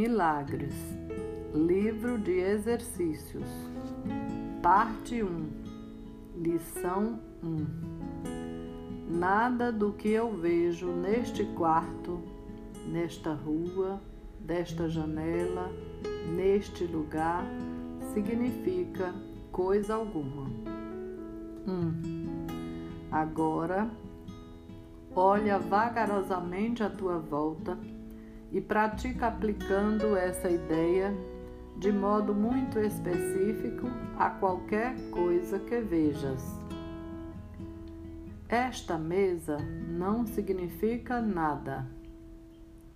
Milagres, Livro de Exercícios, Parte 1, Lição 1. Nada do que eu vejo neste quarto, nesta rua, desta janela, neste lugar, significa coisa alguma. 1. Agora, olha vagarosamente à tua volta e pratica aplicando essa ideia de modo muito específico a qualquer coisa que vejas. Esta mesa não significa nada.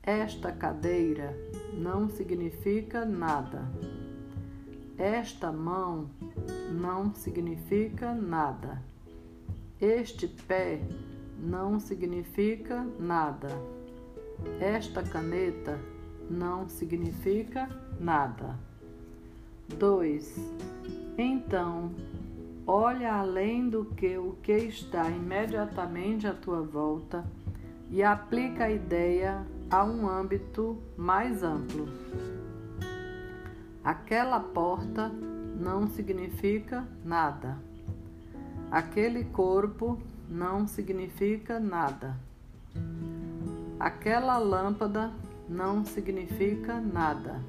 Esta cadeira não significa nada. Esta mão não significa nada. Este pé não significa nada. Esta caneta não significa nada. 2. Então, olha além do que o que está imediatamente à tua volta e aplica a ideia a um âmbito mais amplo. Aquela porta não significa nada. Aquele corpo não significa nada. Aquela lâmpada não significa nada.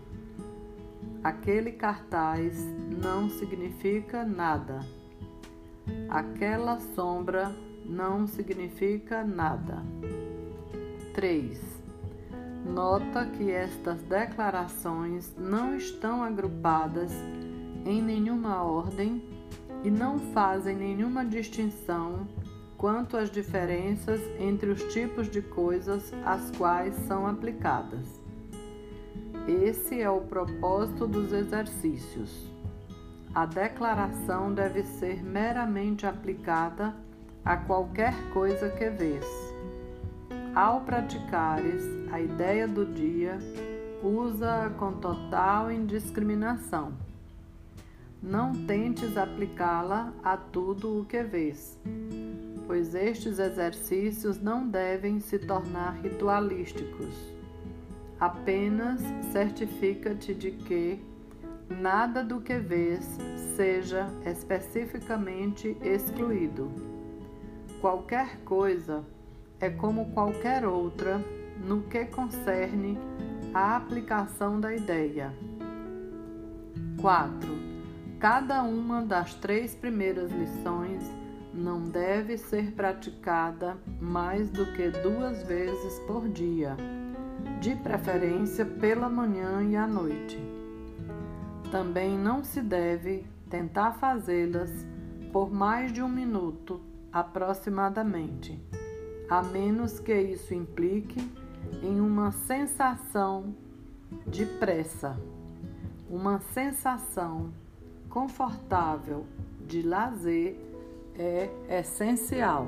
Aquele cartaz não significa nada. Aquela sombra não significa nada. 3. Nota que estas declarações não estão agrupadas em nenhuma ordem e não fazem nenhuma distinção quanto às diferenças entre os tipos de coisas às quais são aplicadas. Esse é o propósito dos exercícios. A declaração deve ser meramente aplicada a qualquer coisa que vês. Ao praticares a ideia do dia, usa-a com total indiscriminação. Não tentes aplicá-la a tudo o que vês pois estes exercícios não devem se tornar ritualísticos. Apenas certifica-te de que nada do que vês seja especificamente excluído. Qualquer coisa é como qualquer outra no que concerne a aplicação da ideia. 4. Cada uma das três primeiras lições não deve ser praticada mais do que duas vezes por dia, de preferência pela manhã e à noite. Também não se deve tentar fazê-las por mais de um minuto aproximadamente, a menos que isso implique em uma sensação de pressa, uma sensação confortável de lazer é essencial.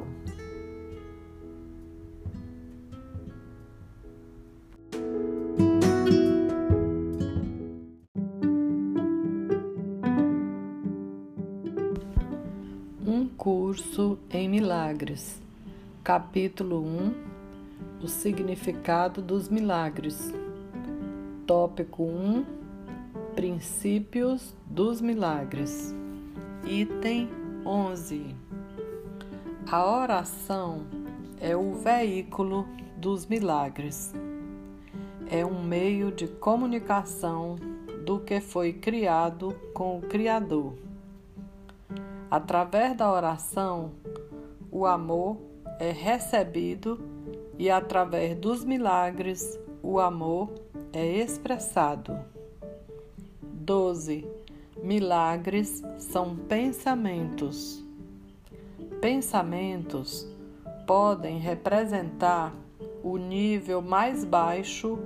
Um curso em milagres. Capítulo 1 O significado dos milagres. Tópico 1 Princípios dos milagres. Item 11. A oração é o veículo dos milagres. É um meio de comunicação do que foi criado com o Criador. Através da oração, o amor é recebido e através dos milagres, o amor é expressado. 12 Milagres são pensamentos. Pensamentos podem representar o nível mais baixo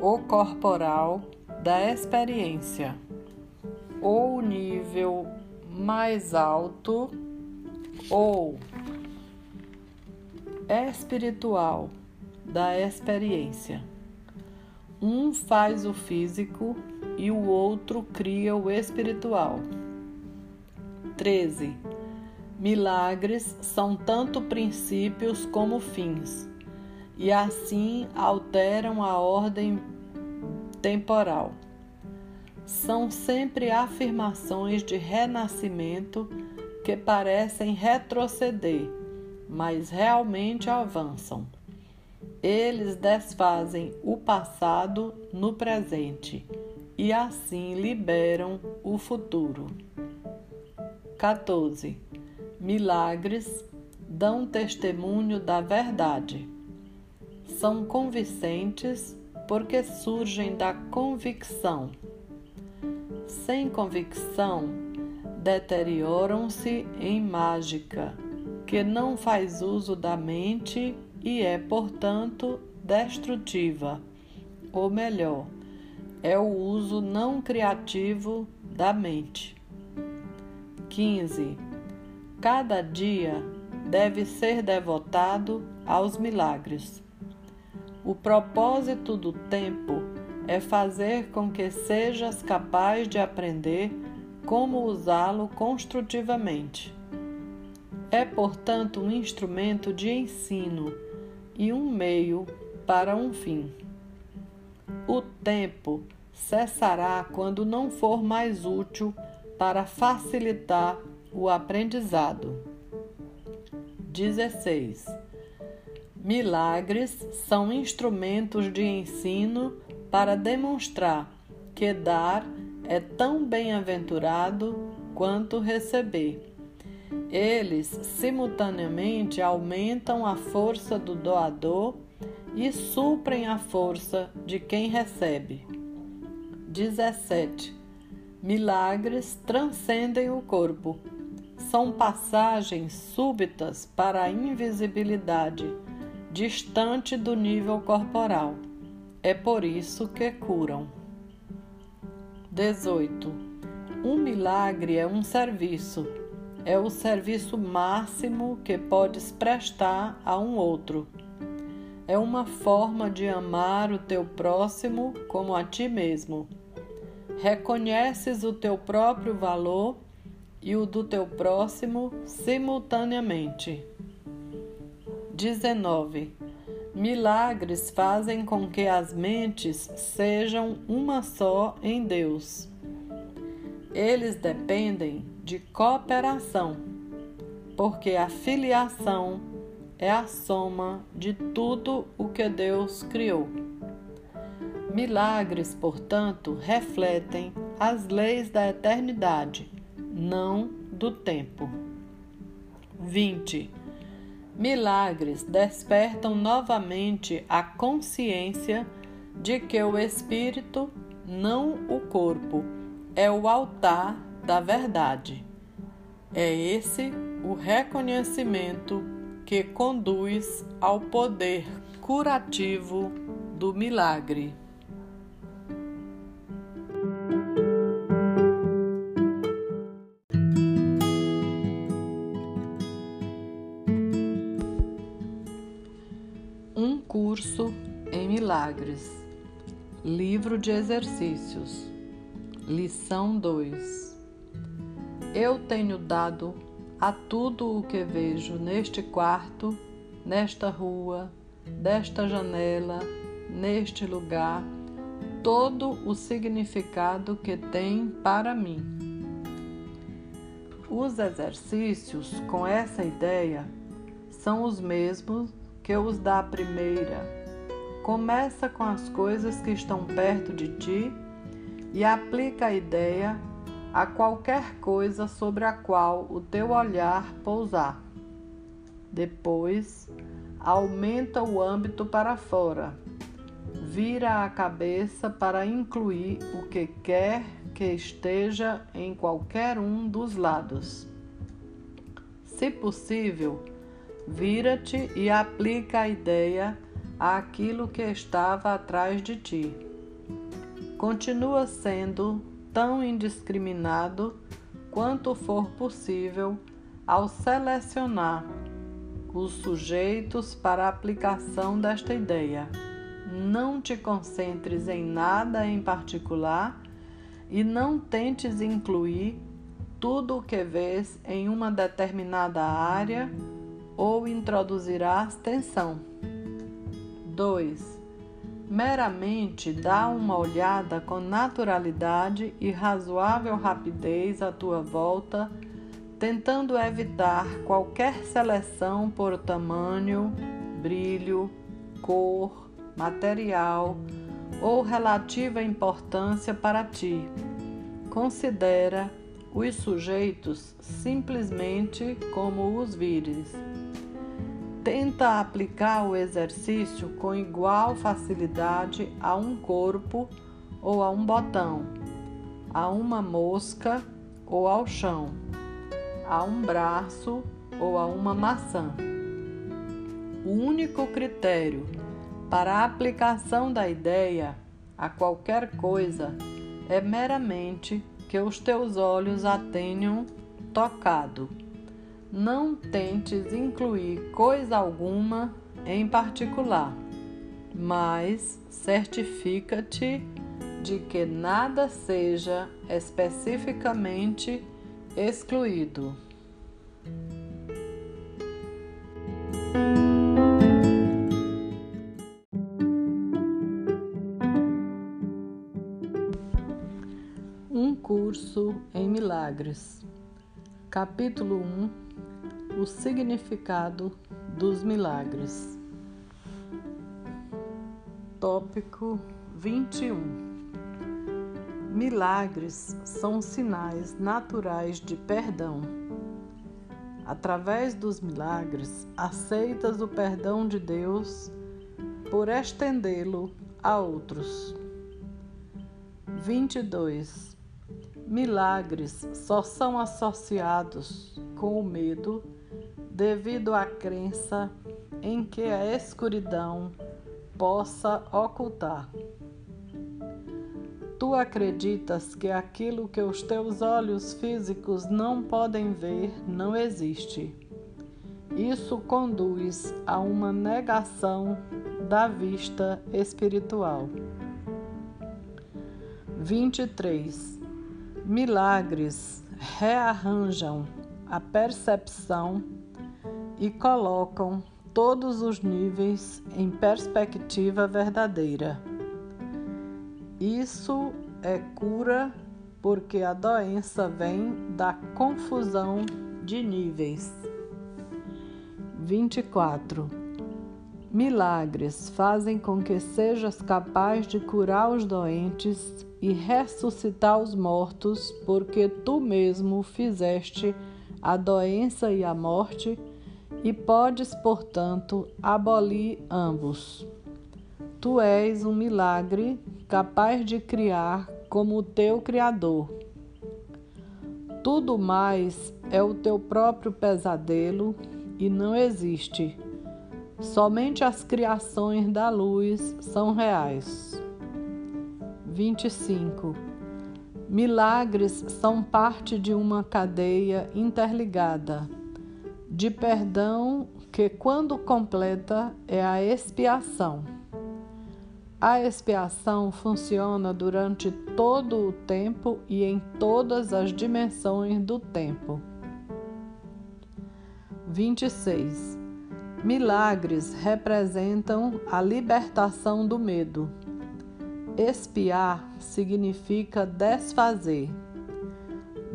ou corporal da experiência, ou o nível mais alto ou espiritual da experiência. Um faz o físico e o outro cria o espiritual. 13. Milagres são tanto princípios como fins, e assim alteram a ordem temporal. São sempre afirmações de renascimento que parecem retroceder, mas realmente avançam. Eles desfazem o passado no presente e assim liberam o futuro. 14. Milagres dão testemunho da verdade. São convincentes porque surgem da convicção. Sem convicção, deterioram-se em mágica, que não faz uso da mente e é, portanto, destrutiva, ou melhor, é o uso não criativo da mente. 15. Cada dia deve ser devotado aos milagres. O propósito do tempo é fazer com que sejas capaz de aprender como usá-lo construtivamente. É, portanto, um instrumento de ensino e um meio para um fim. O tempo cessará quando não for mais útil para facilitar o aprendizado. 16. Milagres são instrumentos de ensino para demonstrar que dar é tão bem-aventurado quanto receber. Eles simultaneamente aumentam a força do doador e suprem a força de quem recebe. 17. Milagres transcendem o corpo. São passagens súbitas para a invisibilidade, distante do nível corporal. É por isso que curam. 18. Um milagre é um serviço é o serviço máximo que podes prestar a um outro. É uma forma de amar o teu próximo como a ti mesmo. Reconheces o teu próprio valor e o do teu próximo simultaneamente. 19. Milagres fazem com que as mentes sejam uma só em Deus. Eles dependem de cooperação, porque a filiação é a soma de tudo o que Deus criou. Milagres, portanto, refletem as leis da eternidade, não do tempo. 20. Milagres despertam novamente a consciência de que o espírito, não o corpo, é o altar da verdade. É esse o reconhecimento que conduz ao poder curativo do milagre. Curso em milagres. Livro de exercícios. Lição 2 Eu tenho dado a tudo o que vejo neste quarto, nesta rua, desta janela, neste lugar, todo o significado que tem para mim. Os exercícios com essa ideia são os mesmos que os da primeira. Começa com as coisas que estão perto de ti e aplica a ideia a qualquer coisa sobre a qual o teu olhar pousar. Depois, aumenta o âmbito para fora. Vira a cabeça para incluir o que quer que esteja em qualquer um dos lados. Se possível, vira-te e aplica a ideia àquilo que estava atrás de ti continua sendo tão indiscriminado quanto for possível ao selecionar os sujeitos para a aplicação desta ideia. Não te concentres em nada em particular e não tentes incluir tudo o que vês em uma determinada área ou introduzirás tensão. 2. Meramente dá uma olhada com naturalidade e razoável rapidez à tua volta, tentando evitar qualquer seleção por tamanho, brilho, cor, material ou relativa importância para ti. Considera os sujeitos simplesmente como os vires. Tenta aplicar o exercício com igual facilidade a um corpo ou a um botão, a uma mosca ou ao chão, a um braço ou a uma maçã. O único critério para a aplicação da ideia a qualquer coisa é meramente que os teus olhos a tenham tocado. Não tentes incluir coisa alguma em particular, mas certifica-te de que nada seja especificamente excluído. Um curso em milagres. Capítulo 1 O significado dos milagres. Tópico 21 Milagres são sinais naturais de perdão. Através dos milagres, aceitas o perdão de Deus por estendê-lo a outros. 22 Milagres só são associados com o medo devido à crença em que a escuridão possa ocultar. Tu acreditas que aquilo que os teus olhos físicos não podem ver não existe. Isso conduz a uma negação da vista espiritual. 23 Milagres rearranjam a percepção e colocam todos os níveis em perspectiva verdadeira. Isso é cura porque a doença vem da confusão de níveis. 24. Milagres fazem com que sejas capaz de curar os doentes e ressuscitar os mortos, porque tu mesmo fizeste a doença e a morte, e podes, portanto, abolir ambos. Tu és um milagre capaz de criar como o teu Criador. Tudo mais é o teu próprio pesadelo e não existe. Somente as criações da luz são reais. 25. Milagres são parte de uma cadeia interligada de perdão que, quando completa, é a expiação. A expiação funciona durante todo o tempo e em todas as dimensões do tempo. 26. Milagres representam a libertação do medo. Espiar significa desfazer.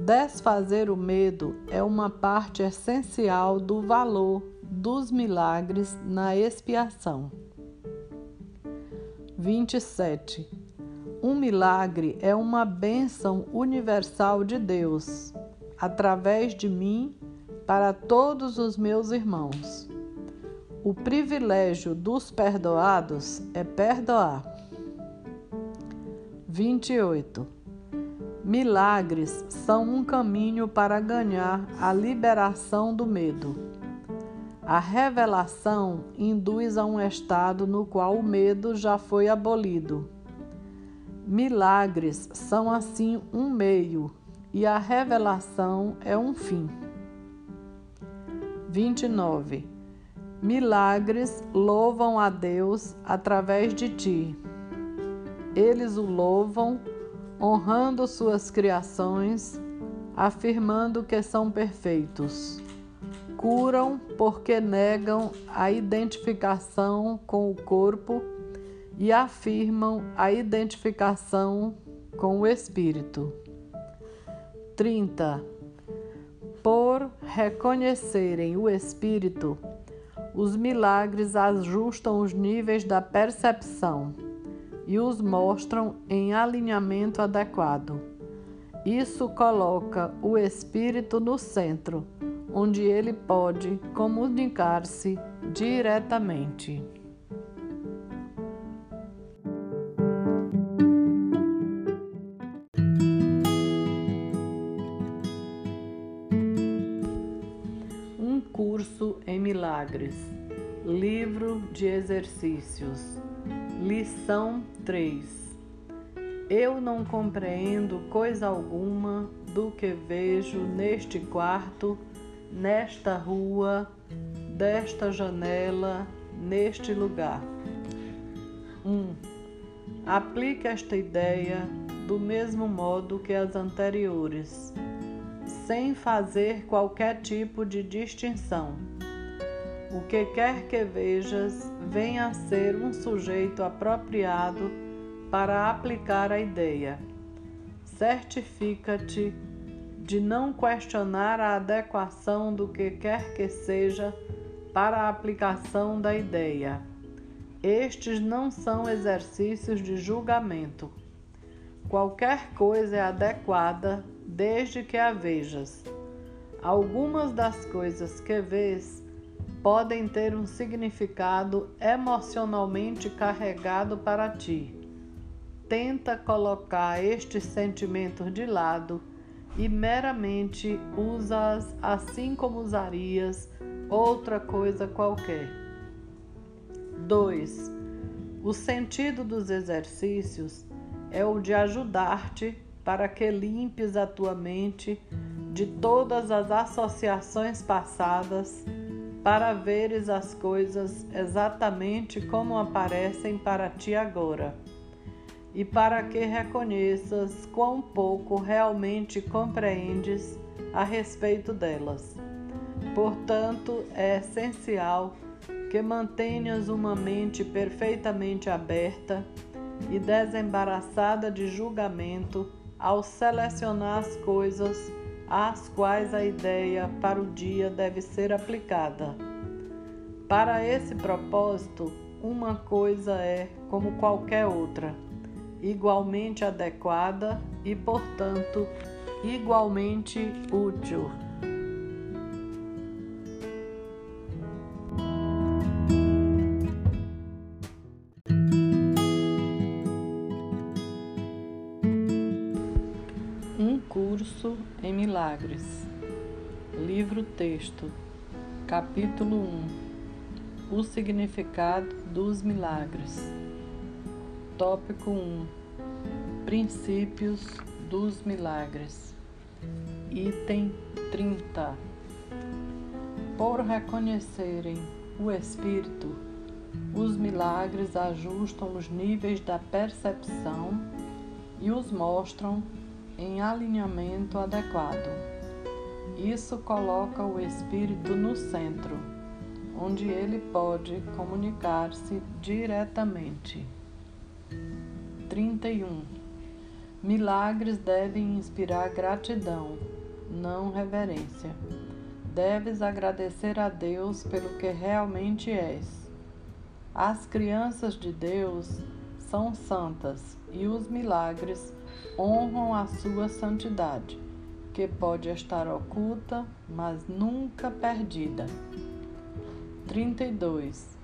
Desfazer o medo é uma parte essencial do valor dos milagres na expiação. 27. Um milagre é uma bênção universal de Deus, através de mim, para todos os meus irmãos. O privilégio dos perdoados é perdoar. 28. Milagres são um caminho para ganhar a liberação do medo. A revelação induz a um estado no qual o medo já foi abolido. Milagres são assim um meio e a revelação é um fim. 29. Milagres louvam a Deus através de ti. Eles o louvam, honrando suas criações, afirmando que são perfeitos. Curam porque negam a identificação com o corpo e afirmam a identificação com o Espírito. 30. Por reconhecerem o Espírito, os milagres ajustam os níveis da percepção e os mostram em alinhamento adequado. Isso coloca o espírito no centro, onde ele pode comunicar-se diretamente. Um curso em milagres. Livro de exercícios. Lição 3 Eu não compreendo coisa alguma do que vejo neste quarto, nesta rua, desta janela, neste lugar. 1. Um, aplique esta ideia do mesmo modo que as anteriores, sem fazer qualquer tipo de distinção o que quer que vejas venha a ser um sujeito apropriado para aplicar a ideia. Certifica-te de não questionar a adequação do que quer que seja para a aplicação da ideia. Estes não são exercícios de julgamento. Qualquer coisa é adequada desde que a vejas. Algumas das coisas que vês podem ter um significado emocionalmente carregado para ti. Tenta colocar estes sentimentos de lado e meramente usa-as assim como usarias outra coisa qualquer. 2. O sentido dos exercícios é o de ajudar-te para que limpes a tua mente de todas as associações passadas para veres as coisas exatamente como aparecem para ti agora, e para que reconheças quão pouco realmente compreendes a respeito delas. Portanto, é essencial que mantenhas uma mente perfeitamente aberta e desembaraçada de julgamento ao selecionar as coisas às quais a ideia para o dia deve ser aplicada. Para esse propósito, uma coisa é, como qualquer outra, igualmente adequada e, portanto, igualmente útil. Em Milagres. Livro texto. Capítulo 1. O significado dos milagres. Tópico 1. Princípios dos milagres. Item 30. Por reconhecerem o espírito, os milagres ajustam os níveis da percepção e os mostram em alinhamento adequado. Isso coloca o espírito no centro, onde ele pode comunicar-se diretamente. 31. Milagres devem inspirar gratidão, não reverência. Deves agradecer a Deus pelo que realmente és. As crianças de Deus são santas e os milagres honram a sua santidade, que pode estar oculta, mas nunca perdida. 32.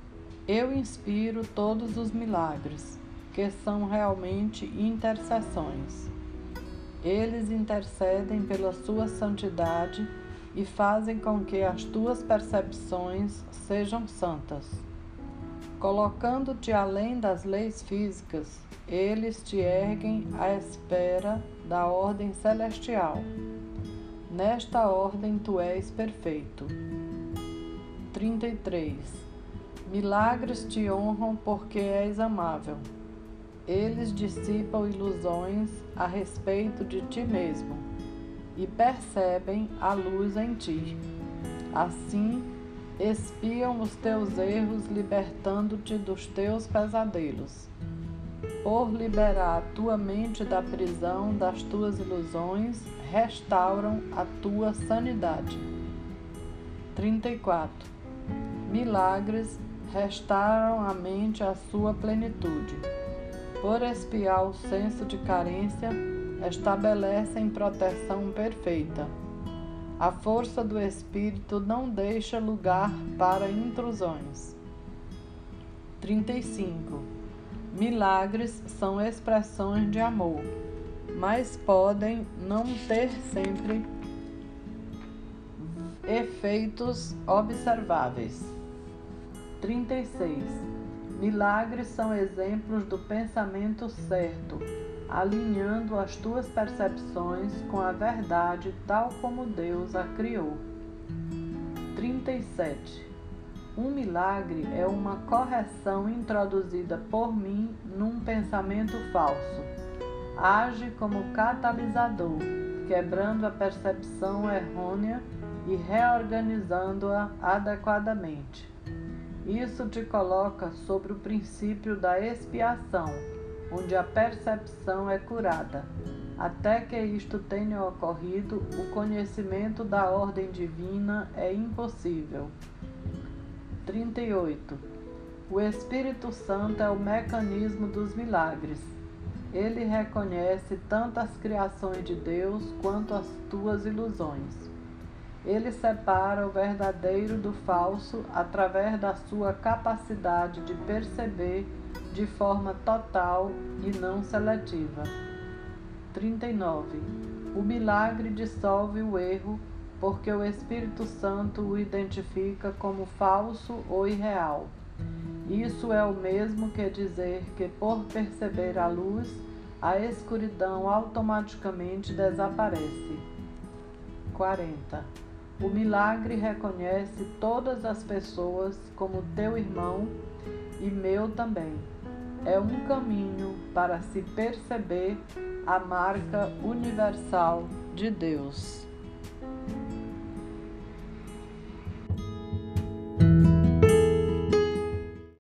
Eu inspiro todos os milagres, que são realmente intercessões. Eles intercedem pela sua santidade e fazem com que as tuas percepções sejam santas. Colocando-te além das leis físicas, eles te erguem à espera da ordem celestial. Nesta ordem tu és perfeito. 33. Milagres te honram porque és amável. Eles dissipam ilusões a respeito de ti mesmo e percebem a luz em ti. Assim, Espiam os teus erros, libertando-te dos teus pesadelos. Por liberar a tua mente da prisão das tuas ilusões, restauram a tua sanidade. 34. Milagres restauram a mente à sua plenitude. Por espiar o senso de carência, estabelecem proteção perfeita. A força do Espírito não deixa lugar para intrusões. 35. Milagres são expressões de amor, mas podem não ter sempre efeitos observáveis. 36. Milagres são exemplos do pensamento certo alinhando as tuas percepções com a verdade tal como Deus a criou. 37. Um milagre é uma correção introduzida por mim num pensamento falso. Age como catalisador, quebrando a percepção errônea e reorganizando-a adequadamente. Isso te coloca sobre o princípio da expiação onde a percepção é curada. Até que isto tenha ocorrido, o conhecimento da ordem divina é impossível. 38. O Espírito Santo é o mecanismo dos milagres. Ele reconhece tanto as criações de Deus quanto as tuas ilusões. Ele separa o verdadeiro do falso através da sua capacidade de perceber de forma total e não seletiva. 39. O milagre dissolve o erro porque o Espírito Santo o identifica como falso ou irreal. Isso é o mesmo que dizer que, por perceber a luz, a escuridão automaticamente desaparece. 40. O milagre reconhece todas as pessoas como teu irmão e meu também é um caminho para se perceber a marca universal de Deus.